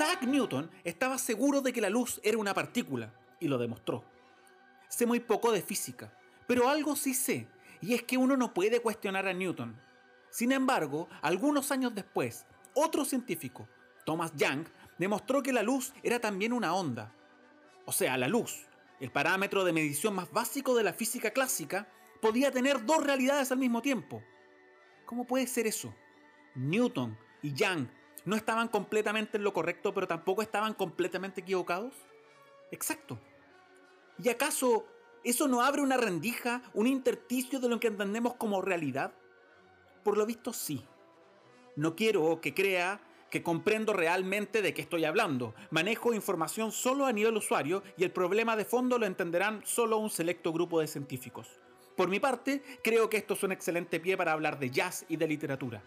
Isaac Newton estaba seguro de que la luz era una partícula, y lo demostró. Sé muy poco de física, pero algo sí sé, y es que uno no puede cuestionar a Newton. Sin embargo, algunos años después, otro científico, Thomas Young, demostró que la luz era también una onda. O sea, la luz, el parámetro de medición más básico de la física clásica, podía tener dos realidades al mismo tiempo. ¿Cómo puede ser eso? Newton y Young no estaban completamente en lo correcto, pero tampoco estaban completamente equivocados. Exacto. ¿Y acaso eso no abre una rendija, un intersticio de lo que entendemos como realidad? Por lo visto sí. No quiero que crea que comprendo realmente de qué estoy hablando. Manejo información solo a nivel usuario y el problema de fondo lo entenderán solo un selecto grupo de científicos. Por mi parte, creo que esto es un excelente pie para hablar de jazz y de literatura.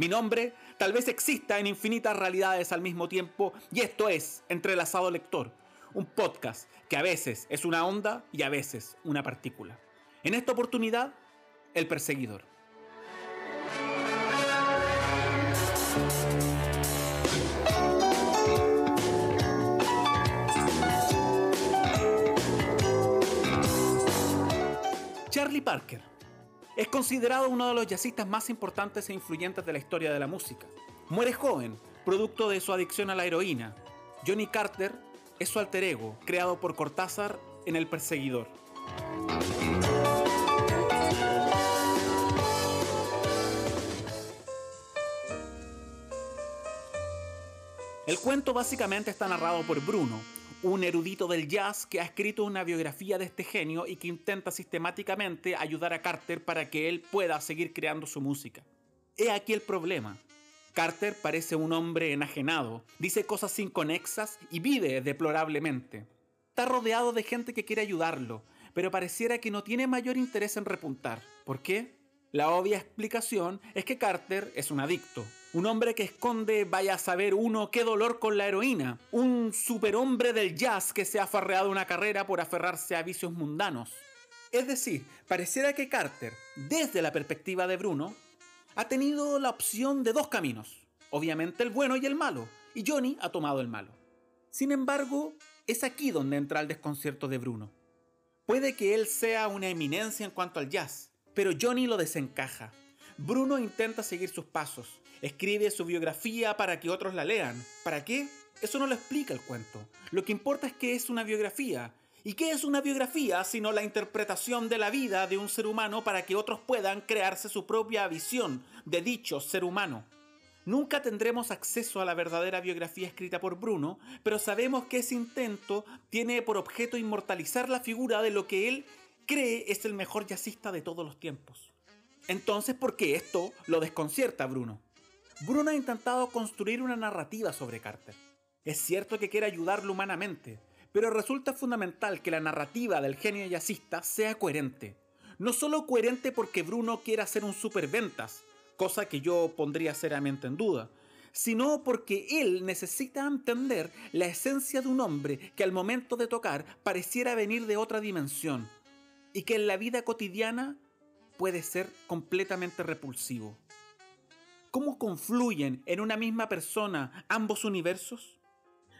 Mi nombre tal vez exista en infinitas realidades al mismo tiempo y esto es Entrelazado Lector, un podcast que a veces es una onda y a veces una partícula. En esta oportunidad, El Perseguidor. Charlie Parker es considerado uno de los jazzistas más importantes e influyentes de la historia de la música. Muere joven, producto de su adicción a la heroína. Johnny Carter es su alter ego, creado por Cortázar en El Perseguidor. El cuento básicamente está narrado por Bruno, un erudito del jazz que ha escrito una biografía de este genio y que intenta sistemáticamente ayudar a Carter para que él pueda seguir creando su música. He aquí el problema. Carter parece un hombre enajenado, dice cosas inconexas y vive deplorablemente. Está rodeado de gente que quiere ayudarlo, pero pareciera que no tiene mayor interés en repuntar. ¿Por qué? La obvia explicación es que Carter es un adicto, un hombre que esconde, vaya a saber uno qué dolor con la heroína. Un superhombre del jazz que se ha farreado una carrera por aferrarse a vicios mundanos. Es decir, pareciera que Carter, desde la perspectiva de Bruno, ha tenido la opción de dos caminos. Obviamente el bueno y el malo. Y Johnny ha tomado el malo. Sin embargo, es aquí donde entra el desconcierto de Bruno. Puede que él sea una eminencia en cuanto al jazz, pero Johnny lo desencaja. Bruno intenta seguir sus pasos, escribe su biografía para que otros la lean. ¿Para qué? Eso no lo explica el cuento. Lo que importa es que es una biografía. ¿Y qué es una biografía sino la interpretación de la vida de un ser humano para que otros puedan crearse su propia visión de dicho ser humano? Nunca tendremos acceso a la verdadera biografía escrita por Bruno, pero sabemos que ese intento tiene por objeto inmortalizar la figura de lo que él cree es el mejor jazzista de todos los tiempos. Entonces, ¿por qué esto lo desconcierta a Bruno? Bruno ha intentado construir una narrativa sobre Carter. Es cierto que quiere ayudarlo humanamente, pero resulta fundamental que la narrativa del genio jazzista sea coherente. No solo coherente porque Bruno quiera hacer un superventas, cosa que yo pondría seriamente en duda, sino porque él necesita entender la esencia de un hombre que al momento de tocar pareciera venir de otra dimensión y que en la vida cotidiana puede ser completamente repulsivo. ¿Cómo confluyen en una misma persona ambos universos?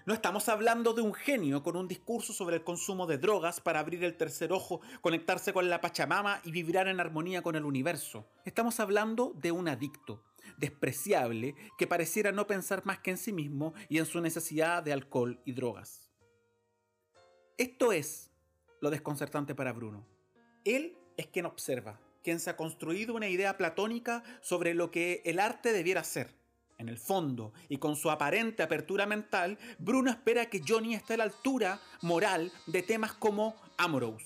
No estamos hablando de un genio con un discurso sobre el consumo de drogas para abrir el tercer ojo, conectarse con la Pachamama y vibrar en armonía con el universo. Estamos hablando de un adicto, despreciable, que pareciera no pensar más que en sí mismo y en su necesidad de alcohol y drogas. Esto es lo desconcertante para Bruno. Él es quien observa, quien se ha construido una idea platónica sobre lo que el arte debiera ser. En el fondo, y con su aparente apertura mental, Bruno espera que Johnny esté a la altura moral de temas como Amorous.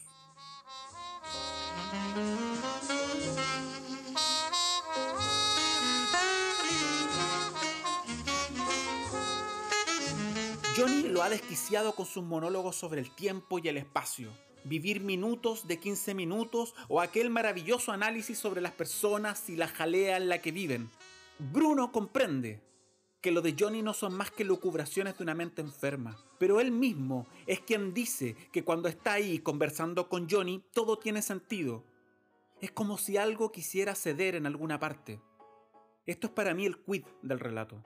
Johnny lo ha desquiciado con sus monólogos sobre el tiempo y el espacio, vivir minutos de 15 minutos o aquel maravilloso análisis sobre las personas y la jalea en la que viven. Bruno comprende que lo de Johnny no son más que lucubraciones de una mente enferma, pero él mismo es quien dice que cuando está ahí conversando con Johnny todo tiene sentido. Es como si algo quisiera ceder en alguna parte. Esto es para mí el quid del relato.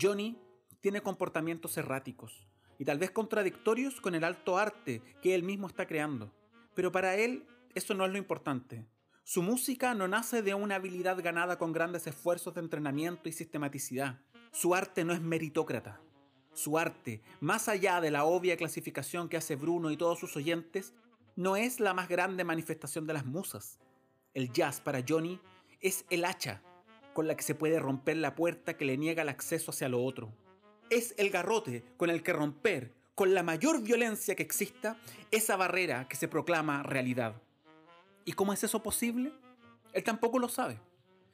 Johnny tiene comportamientos erráticos y tal vez contradictorios con el alto arte que él mismo está creando. Pero para él eso no es lo importante. Su música no nace de una habilidad ganada con grandes esfuerzos de entrenamiento y sistematicidad. Su arte no es meritócrata. Su arte, más allá de la obvia clasificación que hace Bruno y todos sus oyentes, no es la más grande manifestación de las musas. El jazz para Johnny es el hacha con la que se puede romper la puerta que le niega el acceso hacia lo otro. Es el garrote con el que romper, con la mayor violencia que exista, esa barrera que se proclama realidad. ¿Y cómo es eso posible? Él tampoco lo sabe.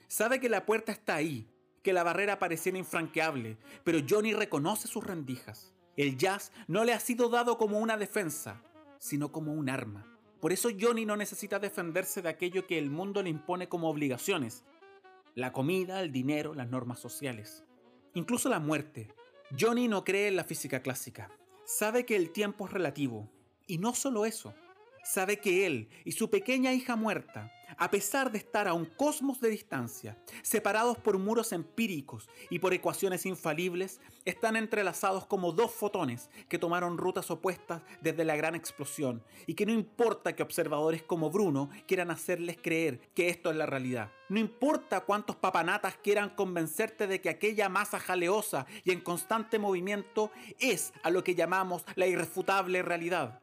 Sabe que la puerta está ahí, que la barrera pareciera infranqueable, pero Johnny reconoce sus rendijas. El jazz no le ha sido dado como una defensa, sino como un arma. Por eso Johnny no necesita defenderse de aquello que el mundo le impone como obligaciones. La comida, el dinero, las normas sociales. Incluso la muerte. Johnny no cree en la física clásica. Sabe que el tiempo es relativo. Y no solo eso sabe que él y su pequeña hija muerta, a pesar de estar a un cosmos de distancia, separados por muros empíricos y por ecuaciones infalibles, están entrelazados como dos fotones que tomaron rutas opuestas desde la gran explosión y que no importa que observadores como Bruno quieran hacerles creer que esto es la realidad. No importa cuántos papanatas quieran convencerte de que aquella masa jaleosa y en constante movimiento es a lo que llamamos la irrefutable realidad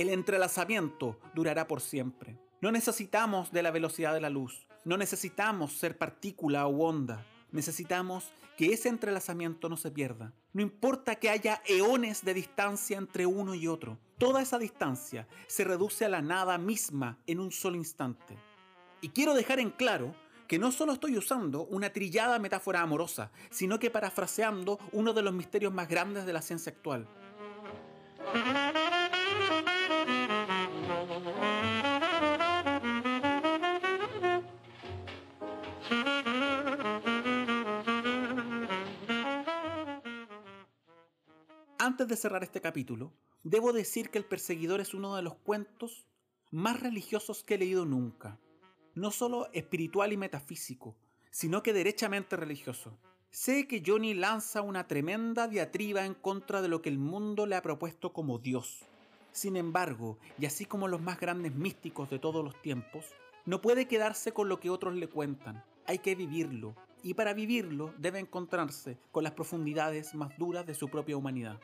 el entrelazamiento durará por siempre. No necesitamos de la velocidad de la luz, no necesitamos ser partícula o onda, necesitamos que ese entrelazamiento no se pierda. No importa que haya eones de distancia entre uno y otro, toda esa distancia se reduce a la nada misma en un solo instante. Y quiero dejar en claro que no solo estoy usando una trillada metáfora amorosa, sino que parafraseando uno de los misterios más grandes de la ciencia actual. Antes de cerrar este capítulo, debo decir que El Perseguidor es uno de los cuentos más religiosos que he leído nunca. No solo espiritual y metafísico, sino que derechamente religioso. Sé que Johnny lanza una tremenda diatriba en contra de lo que el mundo le ha propuesto como Dios. Sin embargo, y así como los más grandes místicos de todos los tiempos, no puede quedarse con lo que otros le cuentan. Hay que vivirlo, y para vivirlo debe encontrarse con las profundidades más duras de su propia humanidad.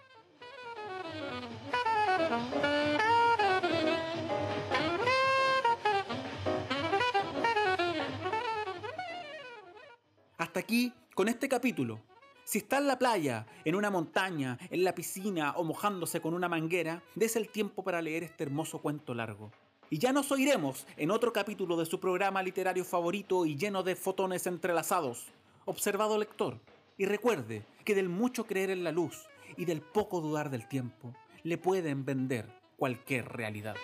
Hasta aquí con este capítulo. Si está en la playa, en una montaña, en la piscina o mojándose con una manguera, des el tiempo para leer este hermoso cuento largo. Y ya nos oiremos en otro capítulo de su programa literario favorito y lleno de fotones entrelazados. Observado lector. Y recuerde que del mucho creer en la luz y del poco dudar del tiempo, le pueden vender cualquier realidad.